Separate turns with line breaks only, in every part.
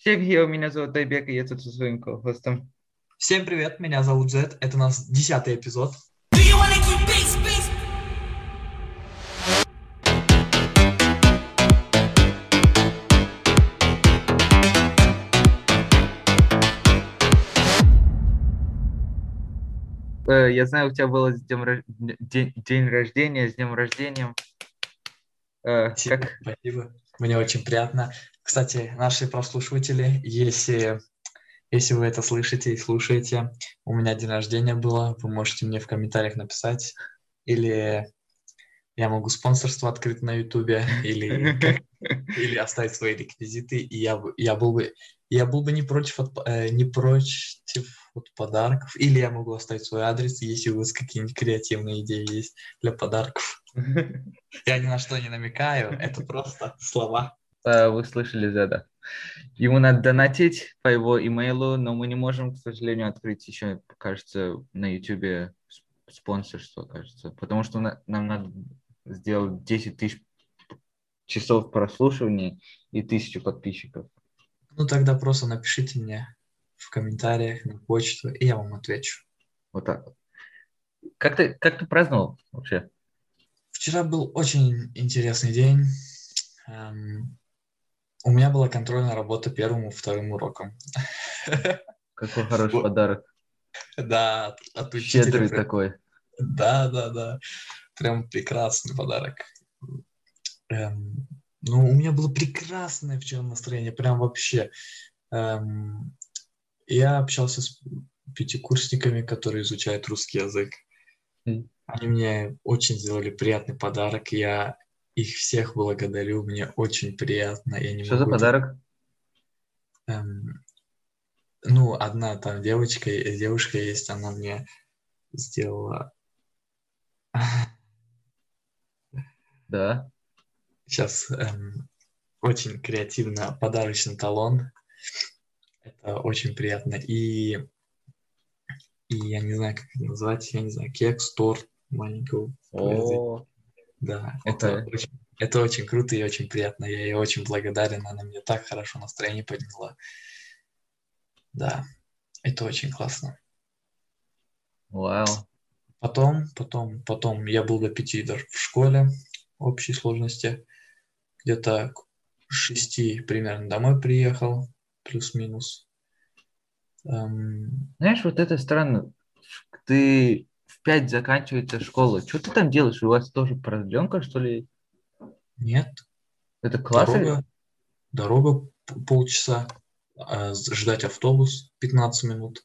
Всем привет, меня зовут Тайбек, и я тут со своим хостом.
Всем привет, меня зовут Зет, это у нас десятый эпизод.
Э, Я знаю, у тебя было с днем рож- день, день рождения, с днем рождения. Э,
Спасибо,
Как,
спасибо. Мне очень приятно. Кстати, наши прослушиватели, если, если вы это слышите и слушаете, у меня день рождения было, вы можете мне в комментариях написать, или я могу спонсорство открыть на Ютубе, или, или оставить свои реквизиты, и я, я был бы, я был бы не против, от, э, не против от подарков, или я могу оставить свой адрес, если у вас какие-нибудь креативные идеи есть для подарков. Я ни на что не намекаю, это просто слова.
вы слышали Зеда. Ему надо донатить по его имейлу, но мы не можем, к сожалению, открыть еще, кажется, на YouTube спонсорство, кажется, потому что на- нам надо сделать 10 тысяч часов прослушивания и тысячу подписчиков.
Ну тогда просто напишите мне в комментариях на почту, и я вам отвечу.
Вот так вот. Как ты, как ты праздновал вообще?
Вчера был очень интересный день. Эм, у меня была контрольная работа первым и вторым уроком.
Какой хороший подарок.
Да, от- учителя.
Щедрый такой.
Да, да, да. Прям прекрасный подарок. Эм, ну, у меня было прекрасное вчера настроение, прям вообще. Эм, я общался с пятикурсниками, которые изучают русский язык. Они мне очень сделали приятный подарок. Я их всех благодарю. Мне очень приятно. Я не
Что за
могу это-
подарок?
Эм, ну, одна там девочка, э, девушка есть, она мне сделала
Да.
Сейчас эм, очень креативно подарочный талон. Это очень приятно. И, и я не знаю, как это назвать, я не знаю, кекс, торт маленького.
О,
Да,
Это-
это, очень, это очень круто и очень приятно. Я ей очень благодарен. Она мне так хорошо настроение подняла. Да, это очень классно.
вау.
Потом, потом, потом я был до пяти даже в школе общей сложности. Где-то к шести примерно домой приехал, плюс-минус. Эм,
Знаешь, вот это странно. Ты в пять заканчивается школа. Что ты там делаешь? У вас тоже продленка, что ли?
нет,
Это классы?
дорога, дорога полчаса, а ждать автобус 15 минут,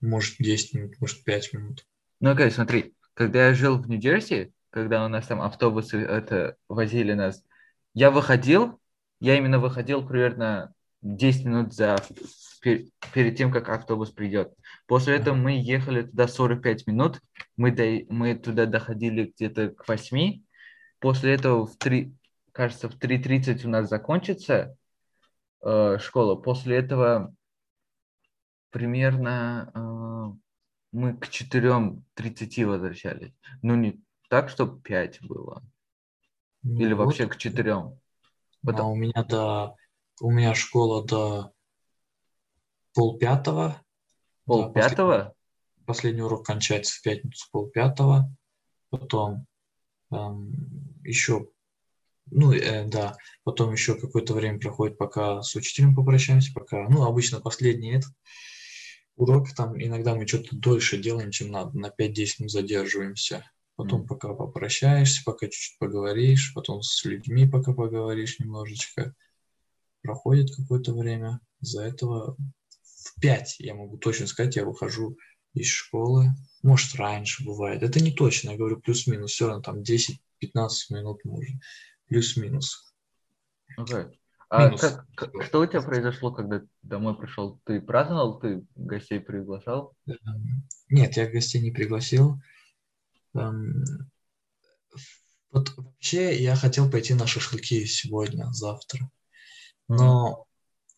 может 10 минут, может 5 минут.
Ну, окей, смотри. Когда я жил в Нью-Джерси, когда у нас там автобусы это возили нас, я выходил, я именно выходил примерно 10 минут за, пер- перед тем, как автобус придет. После этого мы ехали туда 45 минут, мы, до- мы туда доходили где-то к 8, после этого в 3, кажется, в 3.30 у нас закончится э, школа, после этого примерно э, мы к 4.30 возвращались. Ну, не так, чтобы 5 было.
Ну
Или
вот.
вообще к 4.
А
Потом-
у меня до, у меня школа до полпятого.
Пол
Да, после-
пятого?
Последний урок кончается в пятницу полпятого. Потом эм, еще, ну, э, да, потом еще какое-то время проходит, пока с учителем попрощаемся, пока, ну, обычно последний этот урок, там иногда мы что-то дольше делаем, чем надо, на 5-10 минут задерживаемся. Потом
Мгм.
пока попрощаешься, пока чуть-чуть поговоришь, потом с людьми пока поговоришь немножечко. Проходит какое-то время. Из-за этого в 5, я могу точно сказать, я выхожу из школы. Может, раньше бывает. Это не точно, я говорю плюс-минус. Все равно там 10-15 минут может. Плюс-минус.
Окей. А
Минус.
как- как- что у тебя произошло, когда ты домой пришел? Ты праздновал, ты гостей приглашал?
Нет, я гостей не пригласил. Эм, Вот вообще я хотел пойти на шашлыки сегодня, завтра. Но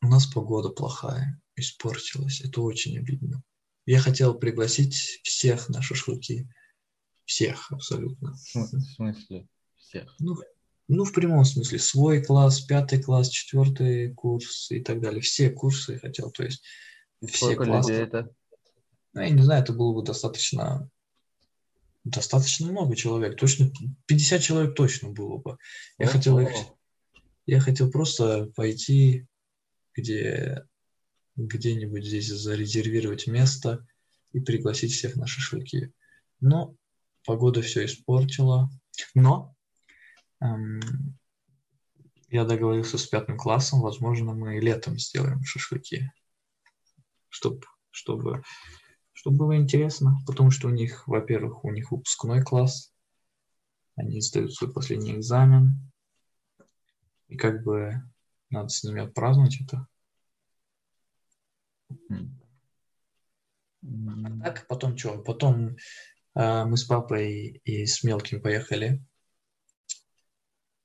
у нас погода плохая, испортилась. Это очень обидно. Я хотел пригласить всех на шашлыки. Всех абсолютно.
В см- в смысле? Всех.
Ну, Ну, в прямом смысле, свой класс, пятый класс, четвертый курс и так далее. Все курсы хотел, то есть все
Сколько
классы.
людей это?
Ну, я не знаю, это было бы достаточно, достаточно много человек. Точно, 50 человек точно было бы. Я хотел их. Я хотел просто пойти, где, где-нибудь здесь зарезервировать место и пригласить всех на шашлыки. Но погода все испортила. Но эм, я договорился с пятым классом, возможно, мы летом сделаем шашлыки, чтобы, чтобы, чтобы было интересно, потому что у них, во-первых, у них выпускной класс, они сдают свой последний экзамен, и как бы надо с ними отпраздновать это.
М.
Так, потом что? Потом э, мы с папой и с мелким поехали.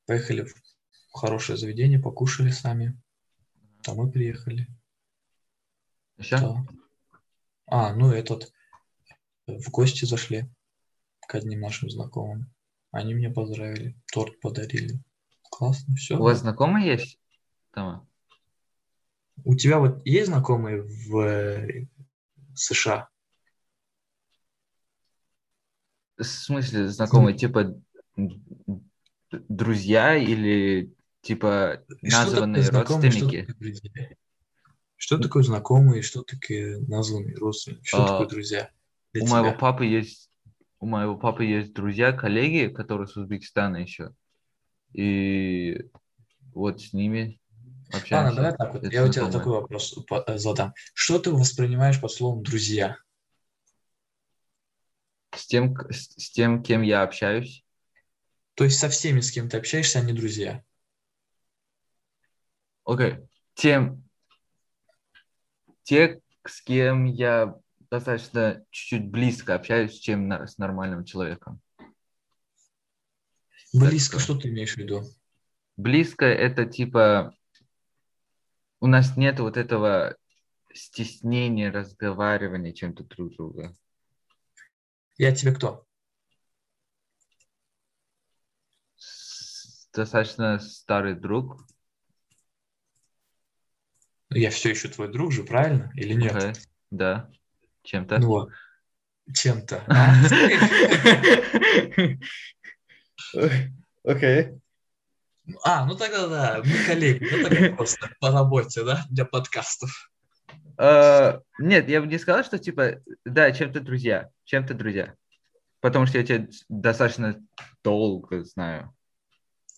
Поехали в хорошее заведение, покушали сами. Там мы приехали.
Всё?
Да. А, ну этот, в гости зашли к одним нашим знакомым. Они меня поздравили, торт подарили. Классно, все.
У вас знакомые есть? Тома?
У тебя вот есть знакомые в э, США?
В смысле знакомые, типа друзья или типа
И что
названные
знакомые, что
родственники?
такое? Что такое знакомые, что такое названные родственники, что
А,
такое друзья
У моего
тебя?
папы есть у моего папы есть друзья, коллеги, которые с Узбекистана еще. И вот с ними
Ладно,
общаемся.
давай так вот.
Это
Я у тебя такой вопрос э, задам. Что ты воспринимаешь под словом друзья?
С тем, с, тем, кем я общаюсь.
То есть со всеми, с кем ты общаешься, они друзья.
Окей. Тем, те, с кем я достаточно чуть-чуть близко общаюсь, чем на- с нормальным человеком.
Близко,
что?
что ты имеешь в виду?
Близко это типа у нас нет вот этого стеснения разговаривания чем-то друг друга.
Я тебе кто?
Достаточно старый друг.
Я все еще твой друг же, правильно? Или нет?
Окей, Да, чем-то.
Ну, чем-то.
Окей.
А, ну тогда да, мы коллеги, ну тогда просто по работе, да, для подкастов.
А, Нет, я бы не сказал, что типа, да, чем-то друзья, чем-то друзья. Потому что я тебя достаточно долго знаю.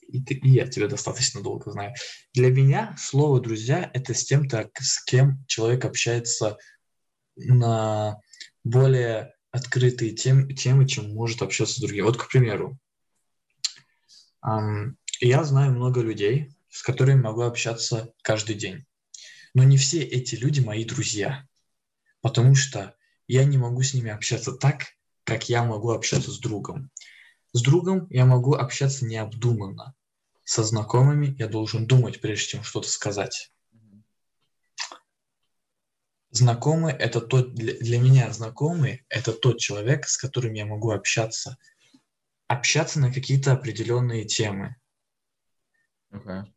И, ты, и я тебя достаточно долго знаю. Для меня слово «друзья» — это с тем-то, с кем человек общается на более открытые тем, темы, чем может общаться с другими. Вот, к примеру, я знаю много людей, с которыми могу общаться каждый день. Но не все эти люди мои друзья, потому что я не могу с ними общаться так, как я могу общаться с другом. С другом я могу общаться необдуманно. Со знакомыми я должен думать, прежде чем что-то сказать. Знакомый – это тот, для, для меня знакомый – это тот человек, с которым я могу общаться. Общаться на какие-то определенные темы.
Окей.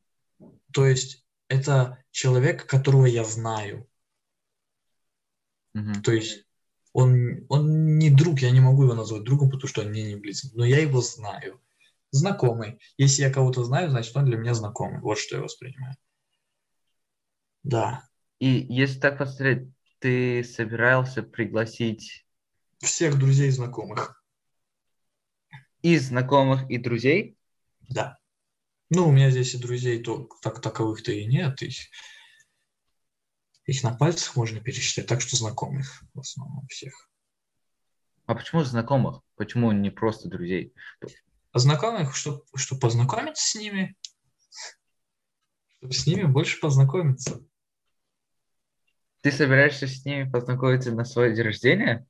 То есть это человек, которого я знаю.
Мгм.
То есть он, он не друг, я не могу его назвать другом, потому что он мне не близок, но я его знаю. Знакомый. Если я кого-то знаю, значит он для меня знакомый. Вот что я воспринимаю. Да.
И если так посмотреть, ты собирался пригласить
Всех друзей и знакомых.
И знакомых, и друзей?
Да. Ну, у меня здесь и друзей то, так, таковых-то и нет. Их, их на пальцах можно пересчитать, так что знакомых в основном всех.
А почему знакомых? Почему не просто друзей?
А знакомых, чтобы чтоб познакомиться с ними, чтобы с ними больше познакомиться.
Ты собираешься с ними познакомиться на свой день рождения?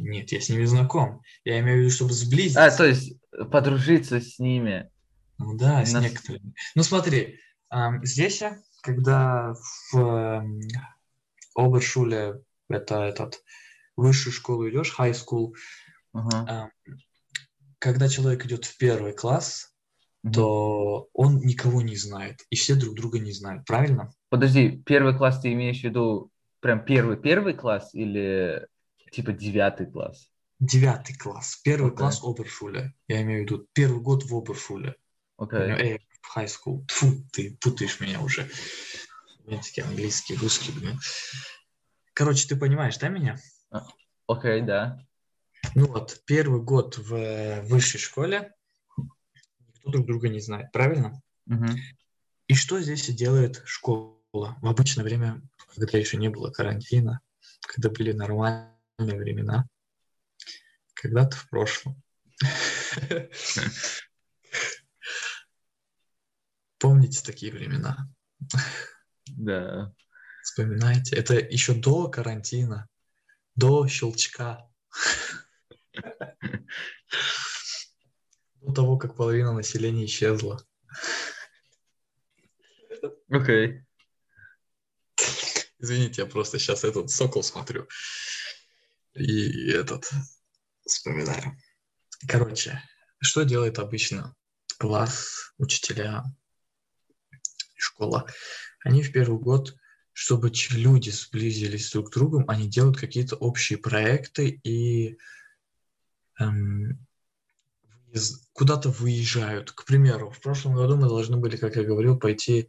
Нет, я с ними знаком. Я имею в виду, чтобы сблизиться.
А, то есть подружиться с ними.
Ну да, с
Нас-
некоторыми. Ну смотри, здесь я, когда в эм, Обершуле, это этот, высшую школу идешь, high school, ам, когда человек идет в первый класс,
Мгм.
то он никого не знает, и все друг друга не знают, правильно?
Подожди, первый класс ты имеешь в виду прям первый-первый класс или типа девятый класс?
Девятый класс, первый
Окей.
класс Обершуле. Я имею в виду первый год в Обершуле.
Окей.
Эй, в high school. Тьфу, ты путаешь меня уже. Немецкий, английский, русский, блин. Короче, ты понимаешь, да, меня?
Окей, да.
Ну вот, первый год в э, высшей школе никто друг друга не знает, правильно?
Мгм.
И что здесь делает школа в обычное время, когда еще не было карантина, когда были нормальные времена, когда-то в прошлом. Помните такие времена?
Да.
Вспоминайте. Это еще до карантина, до щелчка. До того, как половина населения исчезла.
Окей.
Извините, я просто сейчас этот сокол смотрю. И этот вспоминаю. Короче, что делает обычно класс, учителя, школа? Они в первый год, чтобы люди сблизились друг с другом, они делают какие-то общие проекты и эм, куда-то выезжают. К примеру, в прошлом году мы должны были, как я говорил, пойти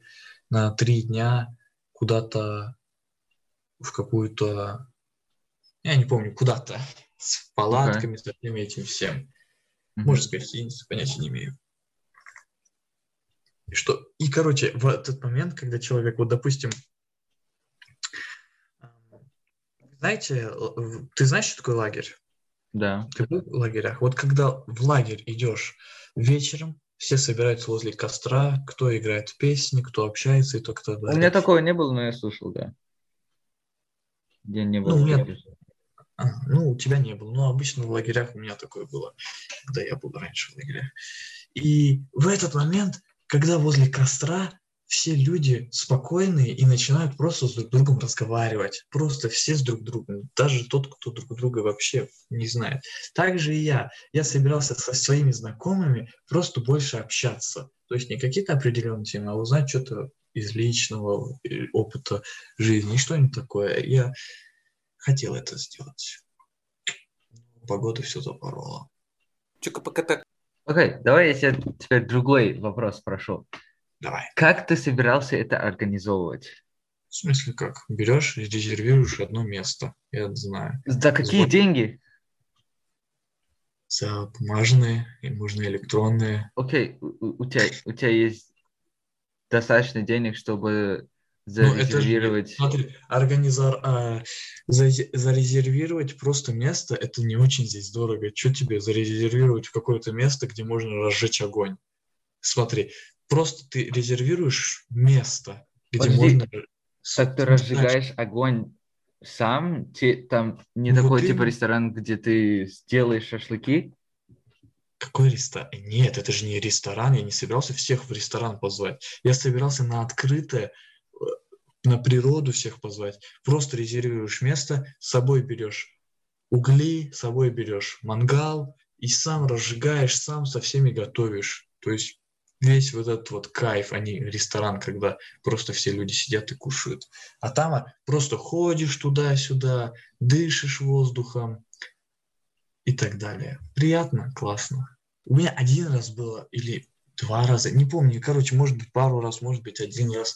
на три дня куда-то в какую-то, я не помню, куда-то с палатками, со всем этим всем.
Мгм.
Может, с гостиницей, понятия не имею. И что? И, короче, в этот момент, когда человек, вот, допустим, эм, знаете, ты знаешь, что такое лагерь?
Да.
Ты был в лагерях? Вот когда в лагерь идешь вечером, все собираются возле костра, кто играет в песни, кто общается и то, кто
У меня такого не было, но я слушал, да. Я не был.
Ну, у меня-. Ну, у тебя не было. Но обычно в лагерях у меня такое было, когда я был раньше в лагерях. И в этот момент, когда возле костра все люди спокойные и начинают просто с друг другом разговаривать. Просто все с друг другом. Даже тот, кто друг друга вообще не знает. Так же и я. Я собирался со своими знакомыми просто больше общаться. То есть не какие-то определенные темы, а узнать что-то из личного э, опыта жизни, что-нибудь такое. Я хотел это сделать. Погода все запорола.
Чука-пока-так.
Окей, давай я тебя теперь другой вопрос спрошу.
Давай.
Как ты собирался это организовывать?
В смысле как? Берешь и резервируешь одно место. Я знаю.
За какие
Вот.
деньги?
За бумажные, и можно электронные.
Окей, у- у тебя, у тебя есть достаточно денег, чтобы
Ну, это же-
зарезервировать.
Смотри, организар, а, за- зарезервировать просто место, это не очень здесь дорого. Что тебе зарезервировать какое-то место, где можно разжечь огонь? Смотри, просто ты резервируешь место, где
Подожди,
можно...
Так ты разжигаешь огонь сам? Те- там не
Ну,
такой
вот
типа ресторан, где ты сделаешь шашлыки?
Какой ресторан? Нет, это же не ресторан. Я не собирался всех в ресторан позвать. Я собирался на открытое, на природу всех позвать. Просто резервируешь место, с собой берешь угли, с собой берешь мангал и сам разжигаешь, сам со всеми готовишь. То есть весь вот этот вот кайф, а не ресторан, когда просто все люди сидят и кушают. А там просто ходишь туда-сюда, дышишь воздухом, и так далее. Приятно, классно. У меня один раз было или два раза, не помню, короче, может быть пару раз, может быть один раз.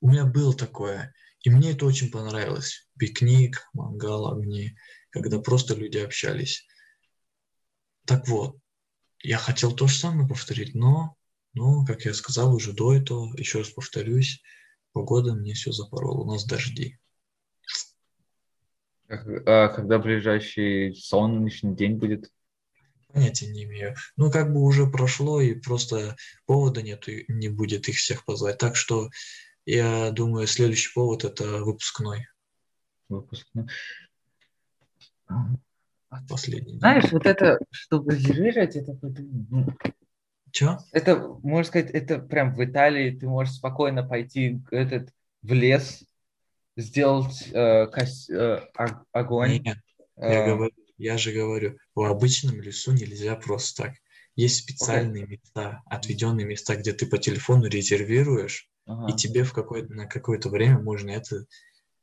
У меня было такое, и мне это очень понравилось. Пикник, мангал, огни, когда просто люди общались. Так вот, я хотел то же самое повторить, но, но, как я сказал уже до этого, еще раз повторюсь, погода мне все запорола, у нас дожди.
А когда ближайший солнечный день будет?
Понятия не имею. Ну, как бы уже прошло, и просто повода нет, и не будет их всех позвать. Так что я думаю, следующий повод это выпускной,
Выпуск. ну.
последний.
Знаешь, вот это, чтобы резервировать, это, ну,
Чё?
это, можно сказать, это прям в Италии ты можешь спокойно пойти этот, в лес, сделать э, кос- э, огонь.
Нет, я,
э,
говорю, я же говорю, в обычном лесу нельзя просто так. Есть специальные места, отведенные места, где ты по телефону резервируешь,
Ага.
и тебе в какое на какое-то время можно это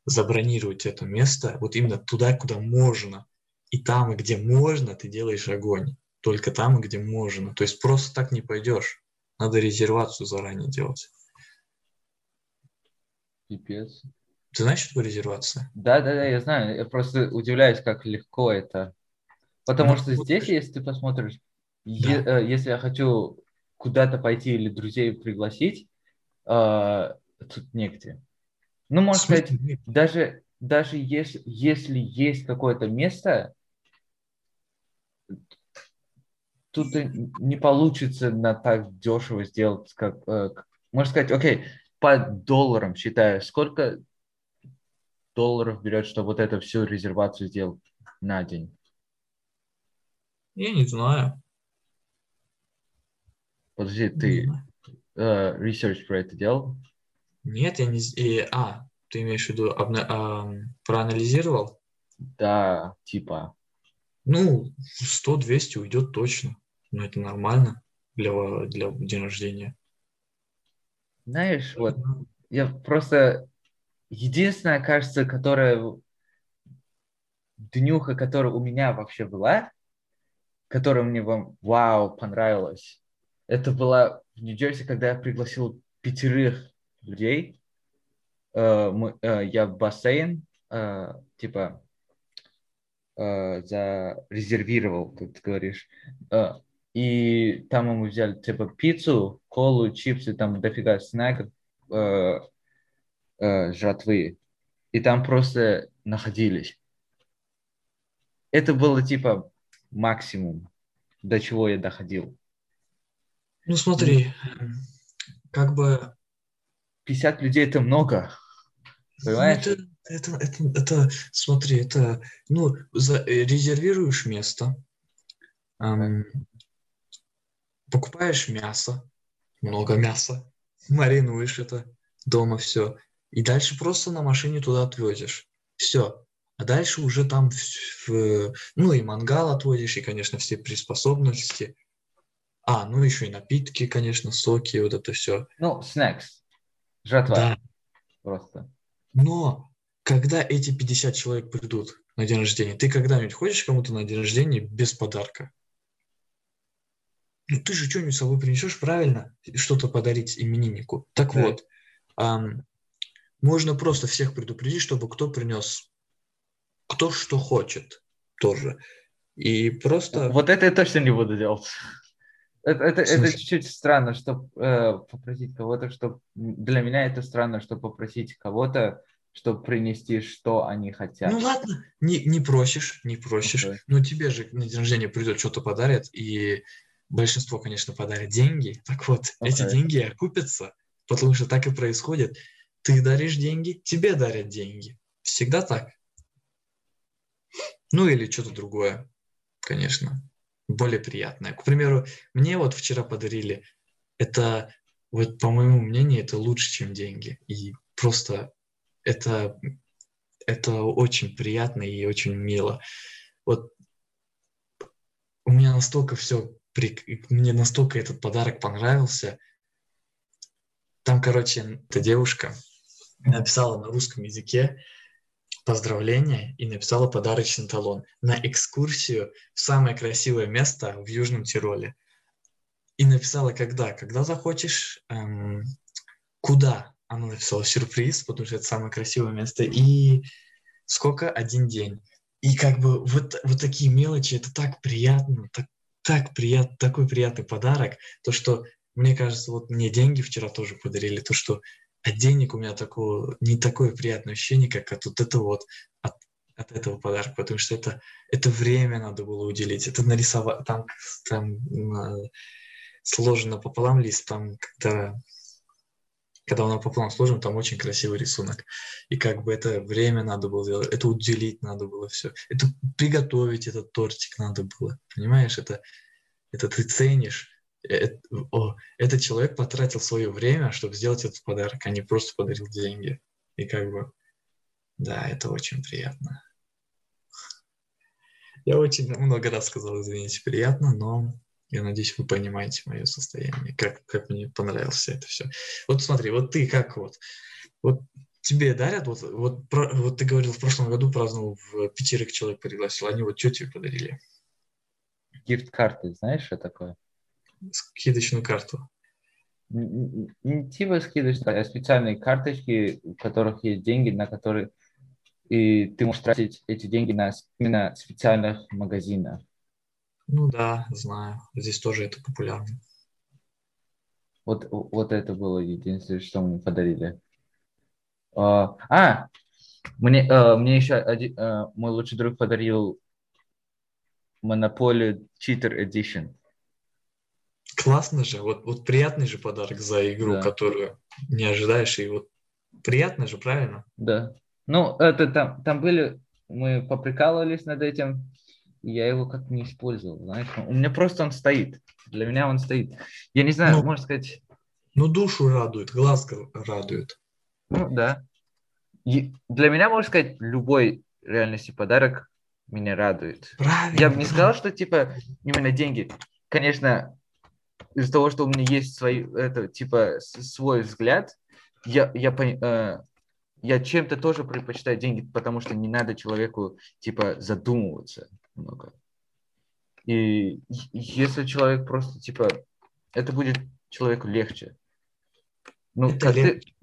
забронировать это место, вот именно туда, куда можно. И там, где можно, ты делаешь огонь. Только там, где можно. То есть просто так не пойдешь. Надо резервацию заранее делать.
Пипец.
Ты знаешь, что такое резервация?
Да, да, да, я знаю. Я просто удивляюсь, как легко это. Потому
Ну,
что
вот
здесь,
ты-
если ты посмотришь, е- э, если я хочу куда-то пойти или друзей пригласить, э, тут негде. Ну, можно сказать, даже, даже если, если есть какое-то место, тут не получится на так дешево сделать, как... э, можно сказать, окей, по долларам считаю, сколько долларов берет, чтобы вот эту всю резервацию сделать на день?
Я не знаю.
Подожди, ты. Э, research про это делал?
Нет, я не... и- а, ты имеешь в виду, обна- ам, проанализировал?
Да, типа.
Ну, 100-200 уйдет точно. Но это нормально для, для день рождения.
Знаешь, вот я просто... Единственная, кажется, которая... Днюха, которая у меня вообще была, которая мне вам, вау, понравилась, это была в Нью-Джерси, когда я пригласил пятерых людей. Э, мы- э, я в бассейн, э, типа, э, зарезервировал, как ты говоришь. Э, и там мы взяли, типа, пиццу, колу, чипсы, там дофига снеков, э, э, жратвы. И там просто находились. Это было, типа, максимум, до чего я доходил.
Ну, смотри, эм, как бы
50 людей это много.
Ну,
Понимаешь?
это, это, это, это, смотри, это, ну, за- резервируешь место, ам, покупаешь мясо, много мяса, маринуешь это дома все, и дальше просто на машине туда отвозишь. Все. А дальше уже там, в- в- ну, и мангал отвозишь, и, конечно, все приспособности. А, ну, еще и напитки, конечно, соки, вот это все.
Ну, снекс. Жратва.
Да.
Просто.
Но когда эти 50 человек придут на день рождения, ты когда-нибудь ходишь кому-то на день рождения без подарка? Ну, ты же что-нибудь с собой принесешь, правильно? Что-то подарить имениннику. Так
Да.
вот, ам, можно просто всех предупредить, чтобы кто принес, кто что хочет тоже. И просто...
Вот это я точно не буду делать. Это, это, это чуть-чуть странно, чтобы попросить кого-то, что для меня это странно, чтобы попросить кого-то, чтобы принести, что они хотят.
Ну ладно, не, не просишь, не просишь,
Окей.
но тебе же на день рождения придет, что-то подарят, и большинство, конечно, подарят деньги. Так вот, эти
Окей.
деньги окупятся, потому что так и происходит. Ты даришь деньги, тебе дарят деньги. Всегда так. Ну или что-то другое, конечно, более приятное. К примеру, мне вот вчера подарили, это, вот по моему мнению, это лучше, чем деньги. И просто это, это очень приятно и очень мило. Вот у меня настолько все, мне настолько этот подарок понравился. Там, короче, эта девушка написала на русском языке поздравление и написала подарочный талон на экскурсию в самое красивое место в Южном Тироле. И написала когда? Когда захочешь, эм, куда? Она написала сюрприз, потому что это самое красивое место. И сколько? Один день. И как бы вот, вот такие мелочи, это так приятно, так, так приятно, такой приятный подарок. То, что, мне кажется, вот мне деньги вчера тоже подарили, то, что от денег у меня такого, не такое приятное ощущение, как от вот этого вот, от, от этого подарка, потому что это, это время надо было уделить, это нарисовать, там, там на- сложено пополам лист, там, когда, когда он напополам сложен, там очень красивый рисунок, и как бы это время надо было сделать, это уделить надо было все, это приготовить этот тортик надо было, понимаешь, это, это ты ценишь, о, этот человек потратил свое время, чтобы сделать этот подарок, а не просто подарил деньги. И как бы, да, это очень приятно. Я очень много раз сказал, извините, приятно, но Я надеюсь, вы понимаете мое состояние, как, как мне понравилось это все. Вот смотри, вот ты как вот, вот тебе дарят, вот, вот, про, вот ты говорил, в прошлом году праздновал, в пятерых человек пригласил, они вот что тебе подарили?
Гифт-карты, знаешь, что такое?
Скидочную карту.
Не типа скидочная, а специальные карточки, у которых есть деньги, на которые и ты можешь тратить эти деньги на именно специальных магазинах.
Ну да, знаю. Здесь тоже это популярно.
Вот, вот это было единственное, что мне подарили. А, а мне, а, мне еще один, а, мой лучший друг подарил Monopoly Cheater Edition.
Классно же, вот, вот приятный же подарок за игру, да. которую не ожидаешь, и вот приятно же, правильно?
Да. Ну, это там, там были, мы поприкалывались над этим, я его как-то не использовал, знаешь. У меня просто он стоит. Для меня он стоит. Я не знаю, ну, можно сказать...
Ну, душу радует, глаз радует.
Ну, да. И для меня, можно сказать, любой реальности подарок меня радует. Правильно. Я бы не сказал, что, типа, именно деньги. Конечно, из-за того, что у меня есть свой, это, типа, свой взгляд, я, я, э, я чем-то тоже предпочитаю деньги, потому что не надо человеку, типа, задумываться много. И если человек просто, типа, это будет человеку легче.
Ну, это как легче. ты...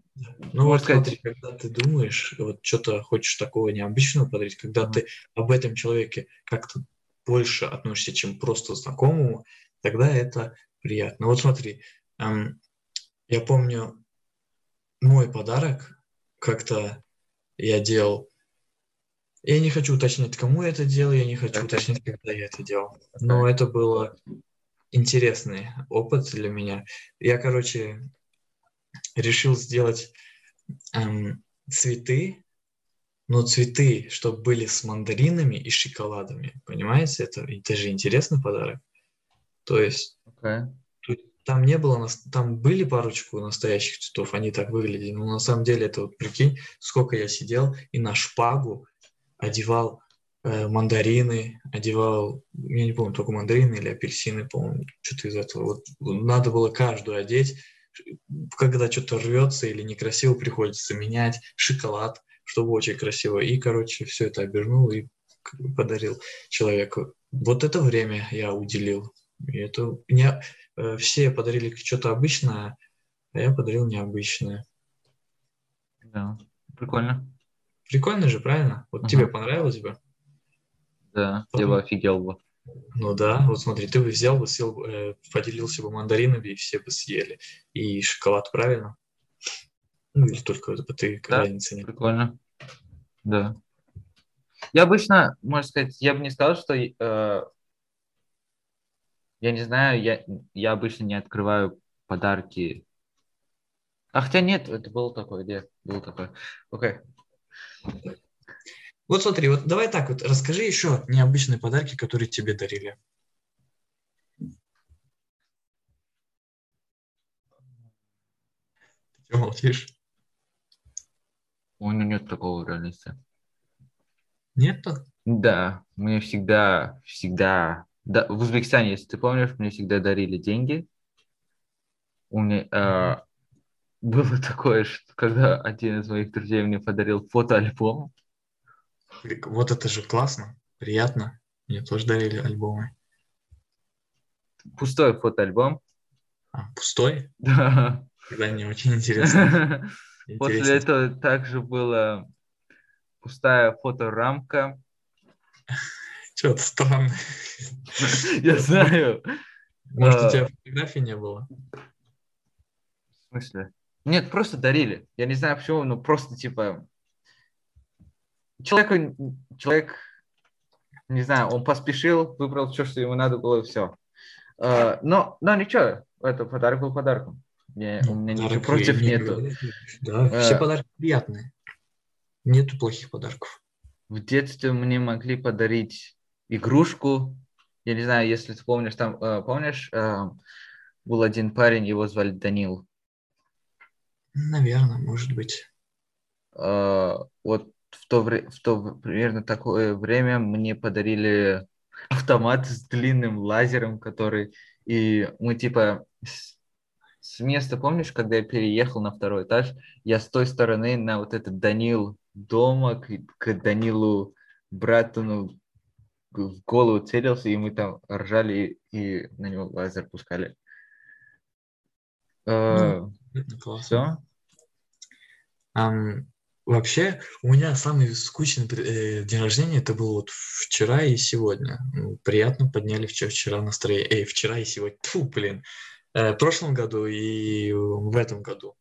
Ну вот сказать... смотри, когда ты думаешь, вот что-то хочешь такого необычного подарить, когда mm-hmm. ты об этом человеке как-то больше относишься, чем просто знакомому, тогда это приятно. Вот смотри, эм, я помню мой подарок, как-то я делал я не хочу уточнять, кому я это делал, я не хочу okay. уточнять, когда я это делал. Но это было интересный опыт для меня. Я, короче, решил сделать эм, цветы, но цветы, чтобы были с мандаринами и шоколадами. Понимаете, это, это же интересный подарок. То есть okay. там не было, там были парочку настоящих цветов, они так выглядели, но на самом деле это вот прикинь, сколько я сидел и на шпагу одевал э, мандарины, одевал, я не помню, только мандарины или апельсины, по-моему, что-то из этого. Вот надо было каждую одеть, когда что-то рвется или некрасиво, приходится менять, шоколад, чтобы очень красиво. И, короче, все это обернул и подарил человеку. Вот это время я уделил. И это не, э, все подарили что-то обычное, а я подарил необычное.
Да, прикольно.
Прикольно же, правильно? Вот uh-huh. тебе понравилось бы?
Да, Потом... я бы офигел бы.
Ну да, вот смотри, ты бы взял бы, съел, э, поделился бы мандаринами, и все бы съели. И шоколад, правильно? Ну или только это бы ты
да, разницы нет. прикольно. Да. Я обычно, можно сказать, я бы не сказал, что... Э, я не знаю, я, я обычно не открываю подарки. А хотя нет, это было такое, где? Было такое. Окей. Okay.
Вот смотри, вот давай так вот, расскажи еще необычные подарки, которые тебе дарили. Ты молчишь?
У меня нет такого в реальности.
Нет-то?
Да, мне всегда, всегда... Да, в Узбекистане, если ты помнишь, мне всегда дарили деньги. У меня, э, было такое, что когда один из моих друзей мне подарил фотоальбом.
Вот это же классно, приятно. Мне тоже дарили альбомы.
Пустой фотоальбом.
А, пустой?
Да.
Тогда не очень интересно.
После этого также была пустая фоторамка.
Что-то странно.
Я знаю.
Может, у тебя фотографий не было?
В смысле? Нет, просто дарили. Я не знаю почему, но просто типа человек, человек, не знаю, он поспешил, выбрал все, что ему надо было, и все. Uh, но, но ничего, это подарок был подарком. Не, у меня ничего против не нету.
Да, uh, все подарки приятные. Нету плохих подарков.
В детстве мне могли подарить игрушку. Я не знаю, если ты помнишь, там, uh, помнишь, uh, был один парень, его звали Данил.
Наверное, может быть.
Uh, вот в то, вре- в то примерно такое время мне подарили автомат с длинным лазером, который И мы типа с, с места, помнишь, когда я переехал на второй этаж, я с той стороны на вот этот Данил дома к, к Данилу Братону в голову целился, и мы там ржали и, на него лазер пускали.
Ну, Все? Um, вообще, у меня самый скучный э, день рождения это был вот вчера и сегодня. Ну, приятно подняли вчера, вчера настроение. Эй, вчера и сегодня. Фу, блин. Э, в прошлом году и в этом году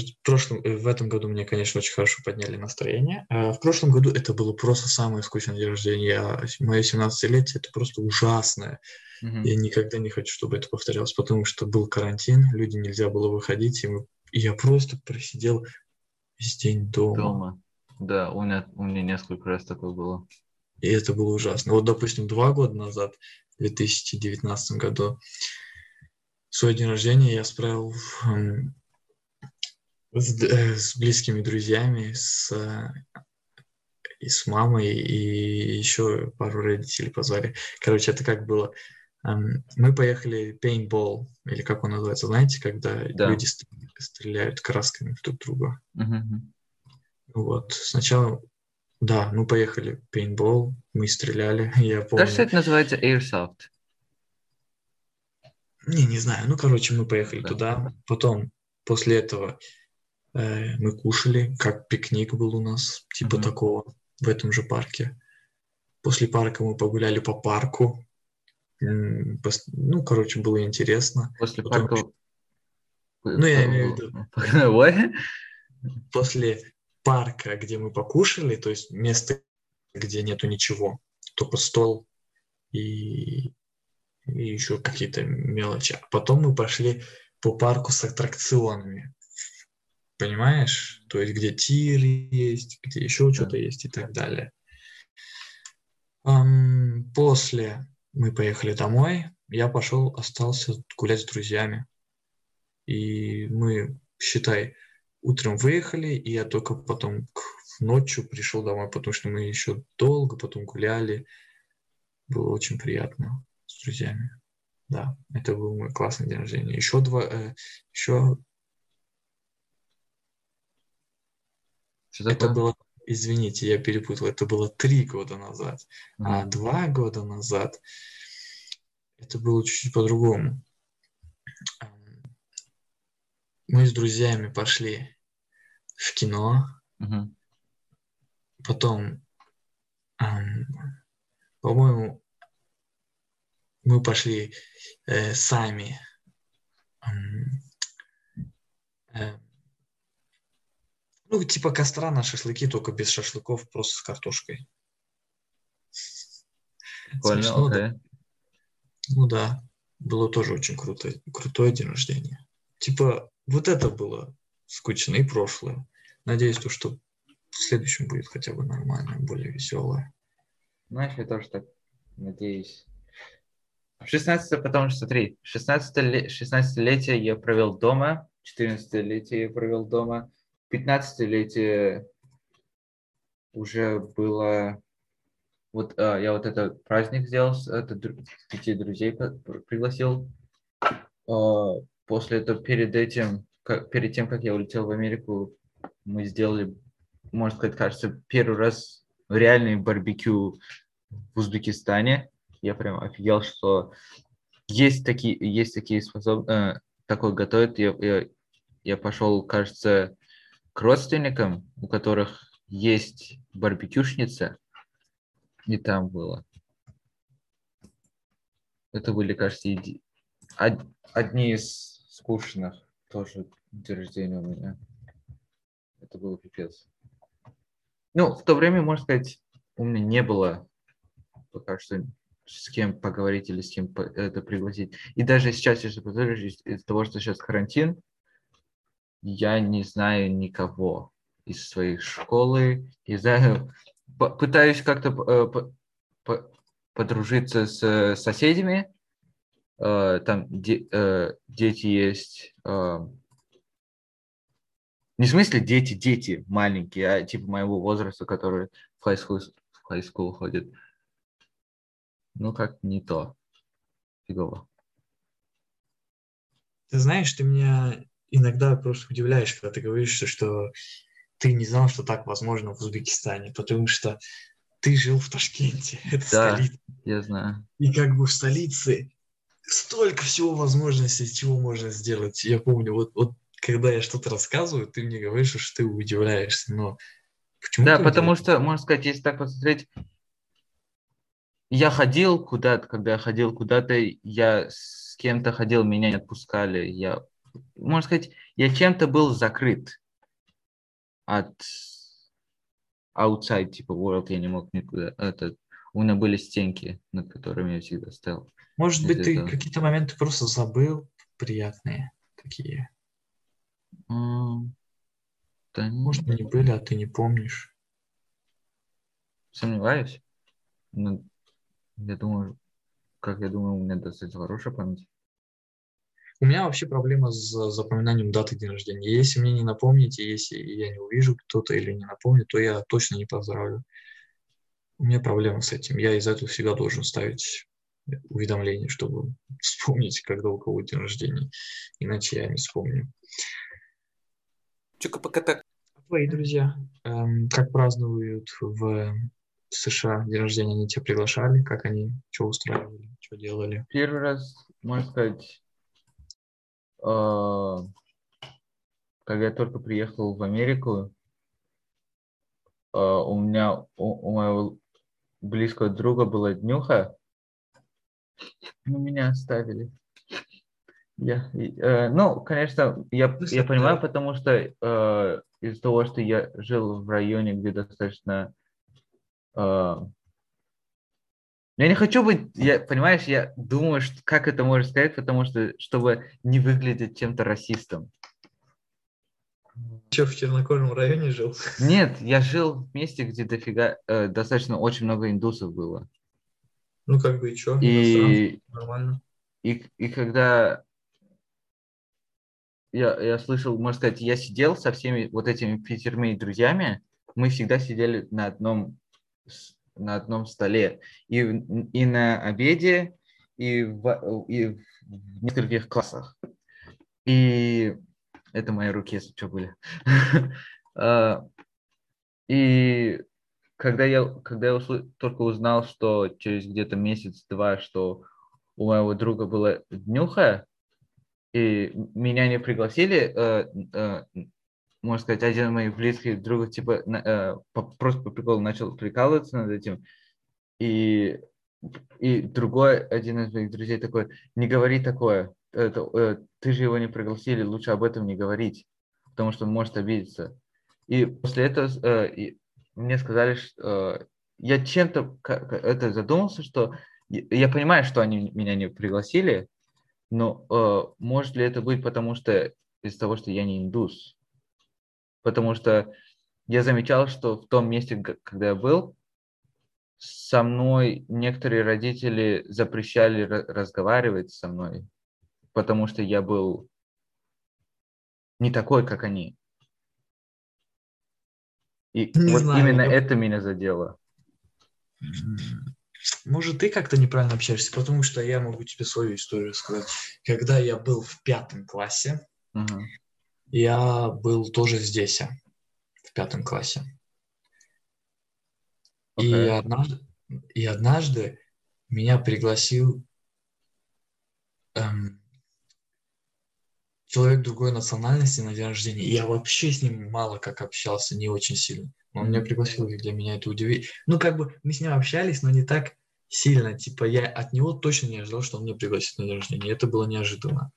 в прошлом, э, в этом году мне, конечно, очень хорошо подняли настроение. А в прошлом году это было просто самое скучное день рождения. Я, мое 17-летие это просто ужасное. Mm-hmm. Я никогда не хочу, чтобы это повторялось, потому что был карантин, люди нельзя было выходить, и, мы, и я просто просидел весь день дома.
Дома. Да, у меня, у меня несколько раз такое было.
И это было ужасно. Вот, допустим, два года назад, в 2019 году, свой день рождения я справил с, э, с близкими друзьями, с, и с мамой, и еще пару родителей позвали. Короче, это как было? Мы поехали paintball, или как он называется, знаете, когда да. люди стреляют красками друг друга.
Uh-huh.
Вот, сначала, да, мы поехали paintball, мы стреляли, я помню.
Кажется, это называется airsoft.
Не, не знаю. Ну, короче, мы поехали да. туда. Потом, после этого, Э, мы кушали, как пикник был у нас, типа mm-hmm. такого, в этом же парке. После парка мы погуляли по парку. Ну, короче, было интересно.
После Потом... парка...
Ну, я имею в виду... После парка, где мы покушали, то есть место, где нету ничего, только стол и, и еще какие-то мелочи. А потом мы пошли по парку с аттракционами. Понимаешь? То есть, где тир есть, где еще что-то есть и так далее. После мы поехали домой, я пошел, остался гулять с друзьями. И мы, считай, утром выехали, и я только потом ночью пришел домой, потому что мы еще долго потом гуляли. Было очень приятно с друзьями. Да, это был мой классный день рождения. Еще два, э, еще Что это было, извините, я перепутал, это было три года назад, mm-hmm. а два года назад это было чуть-чуть по-другому. Мы с друзьями пошли в кино,
mm-hmm.
потом, эм, по-моему, мы пошли э, сами э, ну, типа костра на шашлыки, только без шашлыков, просто с картошкой.
Прикольно, Смешно, okay. да?
Ну да, было тоже очень круто, крутое день рождения. Типа, вот это было скучно и прошлое. Надеюсь, то, что в следующем будет хотя бы нормальное, более веселое.
Знаешь, я тоже так надеюсь. 16 потому что, смотри, 16-летие 16 я провел дома, 14-летие я провел дома, 15-летие уже было... Вот а, я вот этот праздник сделал, это пяти друзей пригласил. А, после этого, перед этим, как, перед тем, как я улетел в Америку, мы сделали, можно сказать, кажется, первый раз реальный барбекю в Узбекистане. Я прям офигел, что есть такие, есть такие способны, э, такое готовят. Я, я, я пошел, кажется, к родственникам, у которых есть барбекюшница, и там было. Это были, кажется, еди... одни из скучных тоже день рождения у меня. Это было пипец. Ну, в то время, можно сказать, у меня не было пока что с кем поговорить или с кем это пригласить. И даже сейчас, если посмотришь, из-за того, что сейчас карантин, я не знаю никого из своей школы. Не знаю, пытаюсь как-то э, подружиться с соседями. Э, там э, дети есть. Не в смысле дети, дети маленькие, а типа моего возраста, которые в high school, в high school ходят. Ну, как не то. Фигово.
Ты знаешь, ты меня иногда просто удивляешь, когда ты говоришь, что, ты не знал, что так возможно в Узбекистане, потому что ты жил в Ташкенте, это
Да,
столица.
я знаю.
И как бы в столице столько всего возможностей, чего можно сделать. Я помню, вот, вот когда я что-то рассказываю, ты мне говоришь, что ты удивляешься, но почему
Да, потому
удивляешься?
что, можно сказать, если так посмотреть, я ходил куда-то, когда я ходил куда-то, я с кем-то ходил, меня не отпускали. Я, можно сказать, я чем-то был закрыт от outside, типа world, я не мог никуда. Это, у меня были стенки, над которыми я всегда стоял.
Может быть, ты какие-то моменты просто забыл приятные такие.
М, Да не-
Может, они были, а ты не помнишь.
сомневаюсь. Но я думаю, как я думаю, у меня достаточно хорошая память.
У меня вообще проблема с запоминанием даты дня рождения. Если мне не напомните, если я не увижу кто-то или не напомню, то я точно не поздравлю. У меня проблема с этим. Я из-за этого всегда должен ставить уведомление, чтобы вспомнить, когда у кого день рождения. Иначе я не вспомню.
Чука-пока-так.
А Твои друзья, эм, как празднуют в США день рождения? Они тебя приглашали? Как они, что устраивали, что делали?
Первый раз, можно сказать, когда я только приехал в Америку, э, у меня, у, у моего близкого друга была днюха, но меня оставили. Я, э, ну, конечно, я,
Ну,
я понимаю, потому что э, из-за того, что я жил в районе, где достаточно... э, я не хочу быть, я, понимаешь, я думаю, что, как это можно сказать, потому что, чтобы не выглядеть чем-то расистом.
Что, в чернокожем районе жил?
Нет, я жил в месте, где дофига, э, достаточно очень много индусов было.
Ну, как бы и что?
И,
Нормально.
и, и когда я, я слышал, можно сказать, я сидел со всеми вот этими пятерми друзьями, мы всегда сидели на одном, на одном столе. И, и на обеде, и в, и в нескольких классах. И это мои руки, если что были. А, И когда я, когда я усл- только узнал, что через где-то месяц-два, что у моего друга была днюха, и меня не пригласили, э, э, можно сказать, один из моих близких другов, типа, э, по- просто по приколу начал прикалываться над этим, и, и другой, один из моих друзей такой, не говори такое, это, э, ты же его не пригласили, лучше об этом не говорить, потому что он может обидеться. И после этого э, и мне сказали, что э, я чем-то это задумался, что я понимаю, что они меня не пригласили, но э, может ли это быть потому что из-за того, что я не индус? Потому что я замечал, что в том месте, когда я был, со мной некоторые родители запрещали ра- разговаривать со мной, потому что я был не такой, как они. И
Не
вот
знаю,
именно
я-
это меня задело.
Может, ты как-то неправильно общаешься, потому что я могу тебе свою историю сказать. Когда я был в пятом классе,
Мгм.
Я был тоже здесь, в пятом классе. И
Окей.
однажды, и однажды меня пригласил эм, человек другой национальности на день рождения. И я вообще с ним мало как общался, не очень сильно. Но он меня пригласил, и для меня это удивительно. Ну, как бы мы с ним общались, но не так сильно. Типа я от него точно не ожидал, что он меня пригласит на день рождения. И это было неожиданно.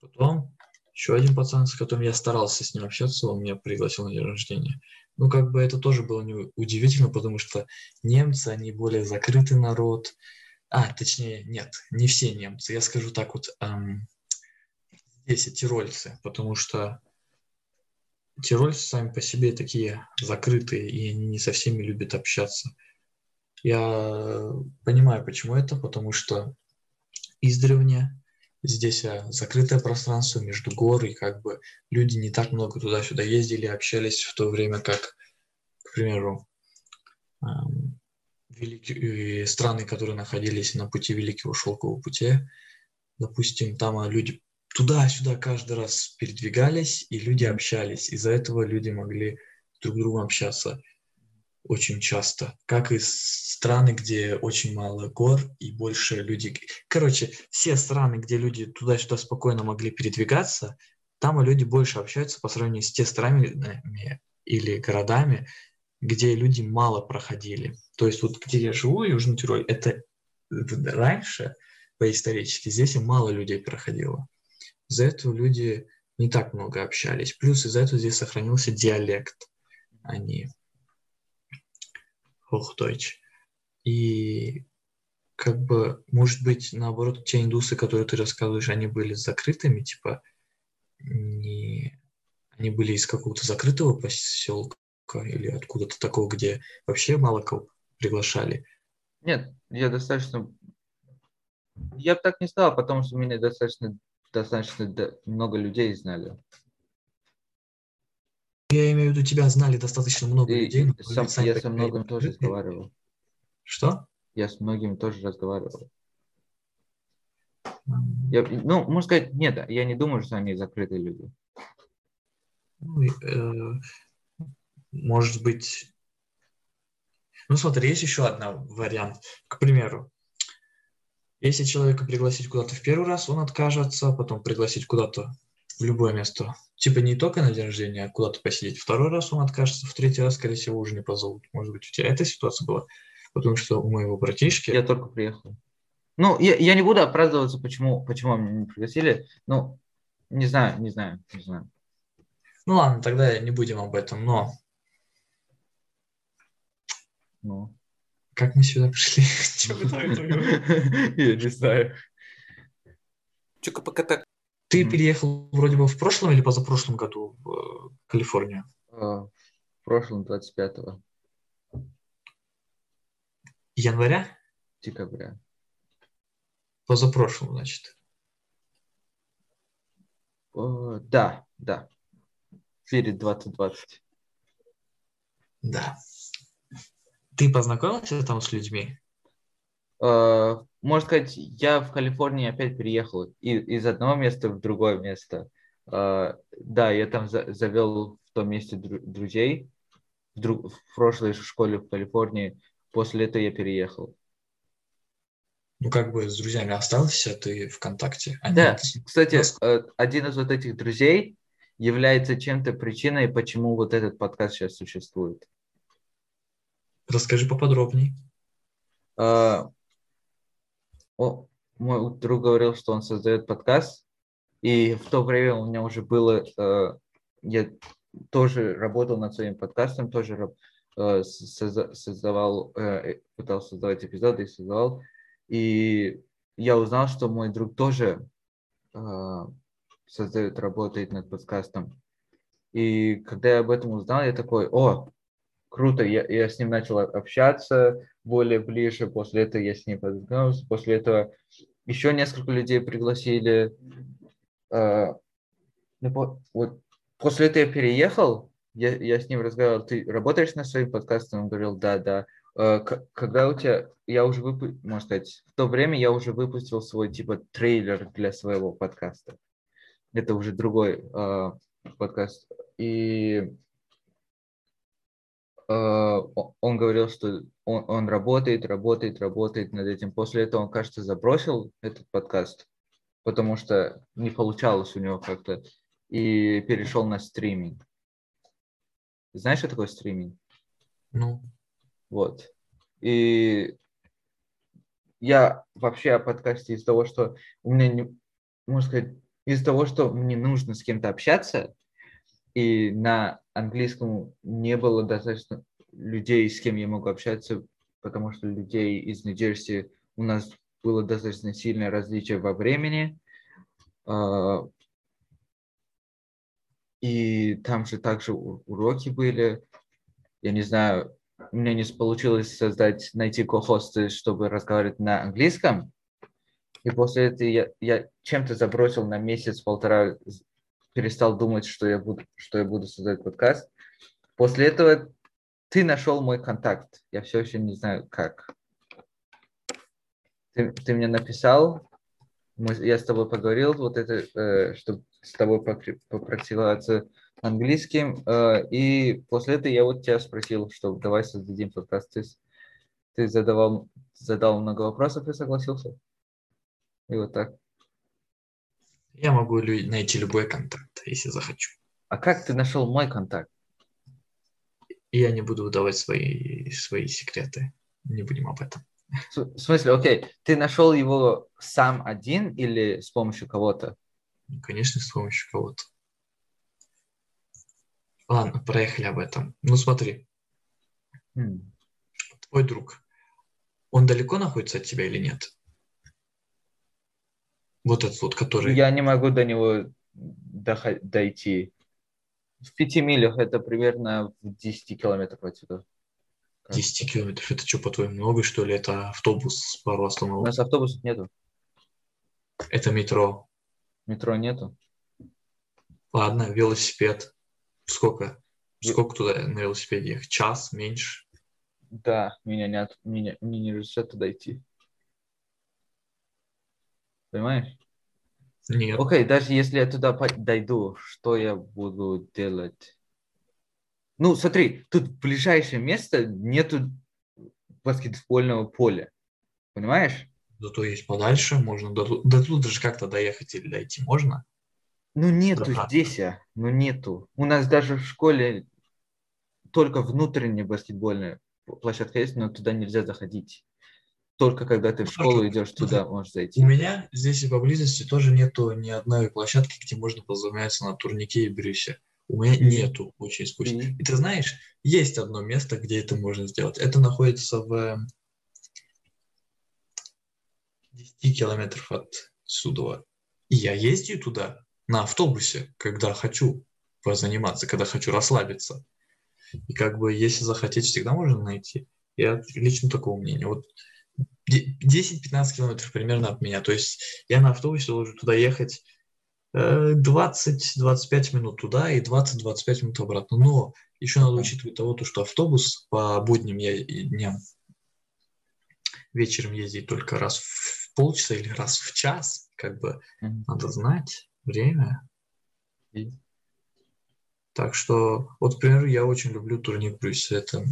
Потом еще один пацан, с которым я старался с ним общаться, он меня пригласил на день рождения. Ну, как бы это тоже было не удивительно, потому что немцы, они более закрытый народ. А, точнее, нет, не все немцы. Я скажу так вот, эм, здесь и тирольцы, потому что тирольцы сами по себе такие закрытые, и они не со всеми любят общаться. Я понимаю, почему это, потому что издревле здесь а, закрытое пространство между гор, и как бы люди не так много туда-сюда ездили, общались в то время как, к примеру, великие, э, страны, которые находились на пути Великого Шелкового пути, допустим, там а, люди туда-сюда каждый раз передвигались, и люди общались. Из-за этого люди могли друг с другом общаться очень часто, как и страны, где очень мало гор и больше людей. Короче, все страны, где люди туда-сюда спокойно могли передвигаться, там люди больше общаются по сравнению с те странами или городами, где люди мало проходили. То есть вот где я живу, Южный Тироль, это раньше, по-исторически, здесь и мало людей проходило. Из-за этого люди не так много общались. Плюс из-за этого здесь сохранился диалект, а не Hochdeutsch. И как бы, может быть, наоборот, те индусы, которые ты рассказываешь, они были закрытыми, типа, не... они были из какого-то закрытого поселка или откуда-то такого, где вообще мало кого приглашали.
Нет, я достаточно... Я бы так не сказал, потому что меня достаточно, достаточно много людей знали.
Я имею в виду, тебя знали достаточно много
И
людей.
сам, я со многими
не
тоже разговаривал.
Что?
Я с многими тоже разговаривал. Я, ну, можно сказать, нет, я не думаю, что они закрытые люди.
Ну, э, может быть... Ну, смотри, есть еще один вариант. К примеру, если человека пригласить куда-то в первый раз, он откажется, потом пригласить куда-то в любое место. Типа не только на день рождения, а куда-то посидеть. Второй раз он откажется, в третий раз, скорее всего, уже не позовут. Может быть, у тебя эта ситуация была? Потому что у моего братишки...
Я только приехал. Ну, я, я не буду оправдываться, почему, почему меня не пригласили. Ну, не знаю, не знаю, не знаю.
Ну ладно, тогда не будем об этом, но
Ну.
как мы сюда пришли? Говорим?
Я не знаю. Чука пока так.
Ты
Мгм.
переехал вроде бы в прошлом или позапрошлом году в э, Калифорнию?
А, В прошлом 25
Января?
декабря.
Позапрошлом, значит.
О, Да, да. Перед 2020.
Да. Ты познакомился там с людьми?
Э, Можно сказать, я в Калифорнии опять переехал и- из одного места в другое место. Э, Да, я там за- завел в том месте дру- друзей в, друг- в прошлой школе в Калифорнии. После этого я переехал.
Ну, как бы с друзьями остался ты ВКонтакте? А
Да,
нет.
кстати,
Нас-
э, один из вот этих друзей является чем-то причиной, почему вот этот подкаст сейчас существует.
Расскажи поподробней.
Э, о, мой друг говорил, что он создает подкаст, и в то время у меня уже было, э, я тоже работал над своим подкастом, тоже э, созда- создавал, э, пытался создавать эпизоды и создавал, и я узнал, что мой друг тоже э, создает, работает над подкастом. И когда я об этом узнал, я такой, о, круто, я, я с ним начал общаться более ближе, после этого я с ним познакомился, после этого еще несколько людей пригласили. Э, вот после этого я переехал, я, я с ним разговаривал, ты работаешь над своим подкастом? Он говорил, да, да. Э, когда у тебя, я уже выпустил, можно сказать, в то время я уже выпустил свой типа трейлер для своего подкаста. Это уже другой э, подкаст. И он говорил, что он, он работает, работает, работает над этим. После этого он, кажется, забросил этот подкаст, потому что не получалось у него как-то, и перешел на стриминг. Знаешь, что такое стриминг?
Ну,
Вот. И я вообще о подкасте из-за того, что у меня, не, можно сказать, из-за того, что мне нужно с кем-то общаться, и на английском не было достаточно людей, с кем я могу общаться, потому что людей из Нью-Джерси у нас было достаточно сильное различие во времени. А, И там же также уроки были. Я не знаю, меня не получилось создать, найти ко-хосты, чтобы разговаривать на английском. И после этого я, я чем-то забросил на месяц-полтора, перестал думать, что я буду, что я буду создать подкаст. После этого ты нашел мой контакт. Я все еще не знаю, как. Ты, ты мне написал, мы, я с тобой поговорил, вот это, э, чтобы с тобой попрактиковаться английским, э, и после этого я вот тебя спросил, что давай создадим подкаст. Ты, ты задавал, задал много вопросов и согласился. И вот так.
Я могу найти любой контакт, если захочу.
А как ты нашел мой контакт?
Я не буду выдавать свои, свои секреты. Не будем об этом.
В смысле, окей, ты нашел его сам один или с помощью кого-то?
Конечно, с помощью кого-то. Ладно, проехали об этом. Ну смотри. Mm. Твой друг, он далеко находится от тебя или нет? Вот этот вот, который...
Я не могу до него дойти. В пяти милях это примерно в 10 километров отсюда.
10 километров. Это что, по-твоему, много, что ли? Это автобус пару остановок?
У нас автобусов нету.
Это метро.
Метро нету.
Ладно, велосипед. Сколько? Сколько туда на велосипеде ехать? Час, меньше?
Да, меня нет, меня, мне не разрешат туда идти. Понимаешь?
Нет.
Окей, даже если я туда дойду, что я буду делать? Ну, смотри, тут ближайшее место нету баскетбольного поля. Понимаешь?
Зато есть подальше, можно до, до туда же как-то доехать или дойти можно?
Ну, нету да. здесь, а. ну, нету. У нас даже в школе только внутренняя баскетбольная площадка есть, но туда нельзя заходить. Только когда ты в школу идешь, туда можешь зайти.
У меня здесь и поблизости тоже нету ни одной площадки, где можно позаниматься на турнике и брюсе. У меня нету, очень скучно. И ты знаешь, есть одно место, где это можно сделать. Это находится в 10 километров от Судова. И я ездию туда на автобусе, когда хочу позаниматься, когда хочу расслабиться. И как бы, если захотеть, всегда можно найти. Я лично такого мнения. Вот 10-15 километров примерно от меня. То есть я на автобусе должен туда ехать 20-25 минут туда и 20-25 минут обратно. Но еще надо учитывать того, что автобус по будним я дням вечером ездить только раз в полчаса или раз в час. Как бы mm-hmm. надо знать время. Так что, вот, к примеру, я очень люблю турник Брюссель. Это,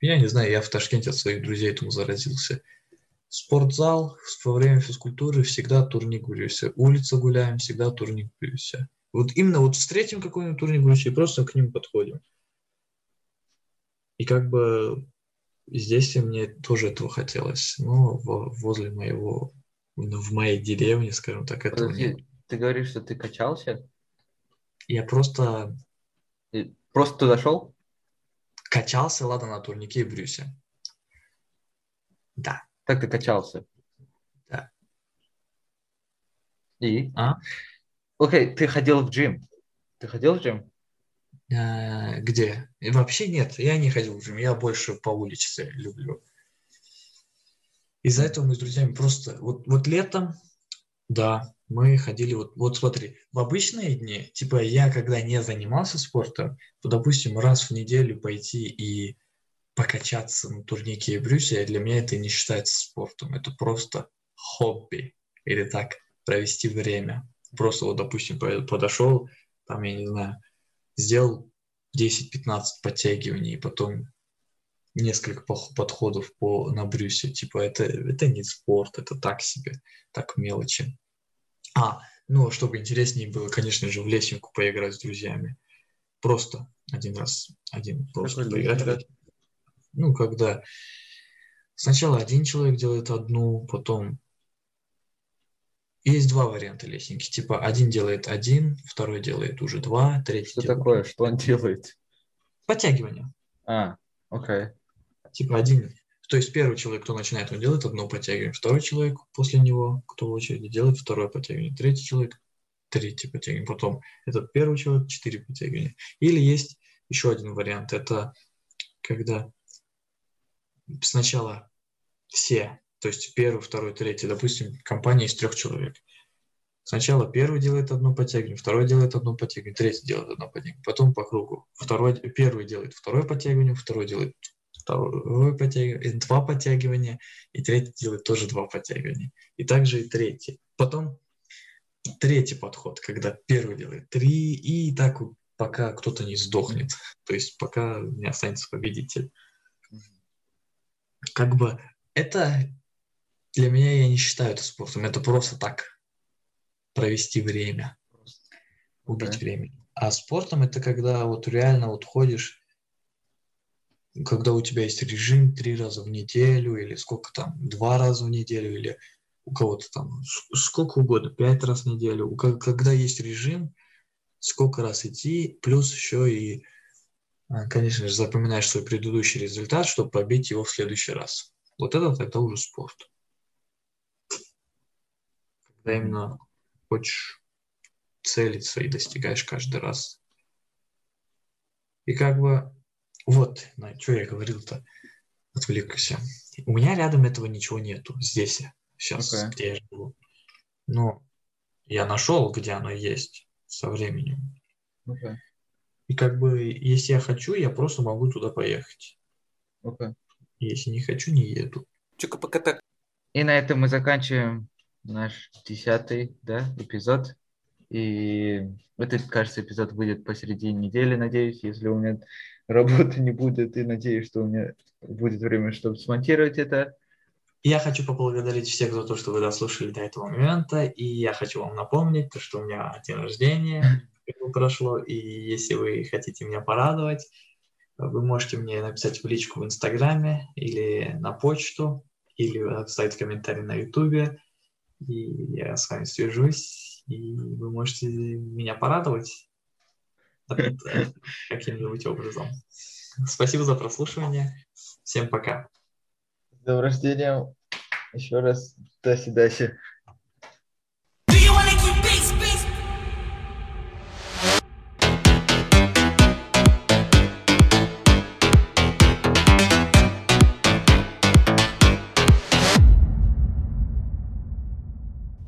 я не знаю, я в Ташкенте от своих друзей этому заразился спортзал во время физкультуры всегда турник Брюся. Улица гуляем, всегда турник Брюся. Вот именно вот встретим какой-нибудь турник Брюся и просто к ним подходим. И как бы здесь мне тоже этого хотелось. Но возле моего, в моей деревне, скажем так, этого
Подожди, нет. Ты говоришь, что ты качался?
Я просто...
Ты просто туда шел?
Качался, ладно, на турнике и брюсе. Да.
Как ты качался?
Да.
И?
А?
Окей, ты ходил в джим. Ты ходил в джим?
А, где? Вообще нет, я не ходил в джим, я больше по улице люблю. Из-за этого мы с друзьями просто... Вот, вот летом, да, мы ходили, вот, вот смотри, в обычные дни, типа я когда не занимался спортом, то, допустим, раз в неделю пойти и покачаться на турнике и брюсе, для меня это не считается спортом, это просто хобби или так провести время. Просто вот, допустим, подошел, там, я не знаю, сделал 10-15 подтягиваний, и потом несколько подходов по, на брюсе. Типа это, это не спорт, это так себе, так мелочи. А, ну, чтобы интереснее было, конечно же, в лесенку поиграть с друзьями. Просто один раз, один просто поиграть ну, когда сначала один человек делает одну, потом есть два варианта лестники. Типа один делает один, второй делает уже два, третий
Что
делает...
такое? Что он делает?
Подтягивание.
А, окей.
Типа один... То есть первый человек, кто начинает, он делает одно подтягивание. Второй человек после него, кто в очереди, делает второе подтягивание. Третий человек третье подтягивание. Потом этот первый человек четыре подтягивания. Или есть еще один вариант. Это когда сначала все, то есть первый, второй, третий, допустим, компания из трех человек. Сначала первый делает одно подтягивание, второй делает одно подтягивание, третий делает одно подтягивание, потом по кругу. Второй, первый делает второе подтягивание, второй делает второе подтягивание, два подтягивания, и третий делает тоже два подтягивания. И также и третий. Потом третий подход, когда первый делает три, и так пока кто-то не сдохнет, то есть пока не останется победитель. Как бы это для меня я не считаю это спортом, это просто так провести время, убить okay. время. А спортом это когда вот реально вот ходишь, когда у тебя есть режим три раза в неделю или сколько там, два раза в неделю или у кого-то там сколько угодно, пять раз в неделю. Когда есть режим, сколько раз идти, плюс еще и, конечно же, запоминаешь свой предыдущий результат, чтобы побить его в следующий раз. Вот это тогда уже спорт. Когда именно хочешь цели свои достигаешь каждый раз. И как бы, вот, на что я говорил-то, отвлекся. У меня рядом этого ничего нету, здесь, сейчас, okay. где я живу. Но я нашел, где оно есть со временем. Okay. И как бы, если я хочу, я просто могу туда поехать. Okay. Если не хочу, не еду.
Чука-пока И на этом мы заканчиваем наш десятый да, эпизод. И этот, кажется, эпизод выйдет посередине недели, надеюсь, если у меня работы не будет, и надеюсь, что у меня будет время, чтобы смонтировать это.
Я хочу поблагодарить всех за то, что вы дослушали до этого момента, и я хочу вам напомнить, то, что у меня день рождения прошло, и если вы хотите меня порадовать, вы можете мне написать в личку в Инстаграме или на почту, или оставить комментарий на Ютубе, и я с вами свяжусь, и вы можете меня порадовать каким-нибудь образом. Спасибо за прослушивание. Всем пока.
С днем рождения. Еще раз. До свидания.